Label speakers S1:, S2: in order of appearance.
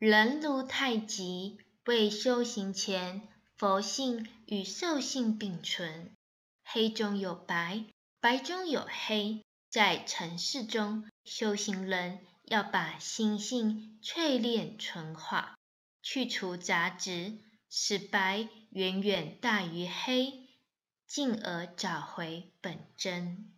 S1: 人如太极为修行前佛性与兽性并存。黑中有白白中有黑在尘世中修行人要把心性淬炼纯化。去除杂质使白远远大于黑进而找回本真。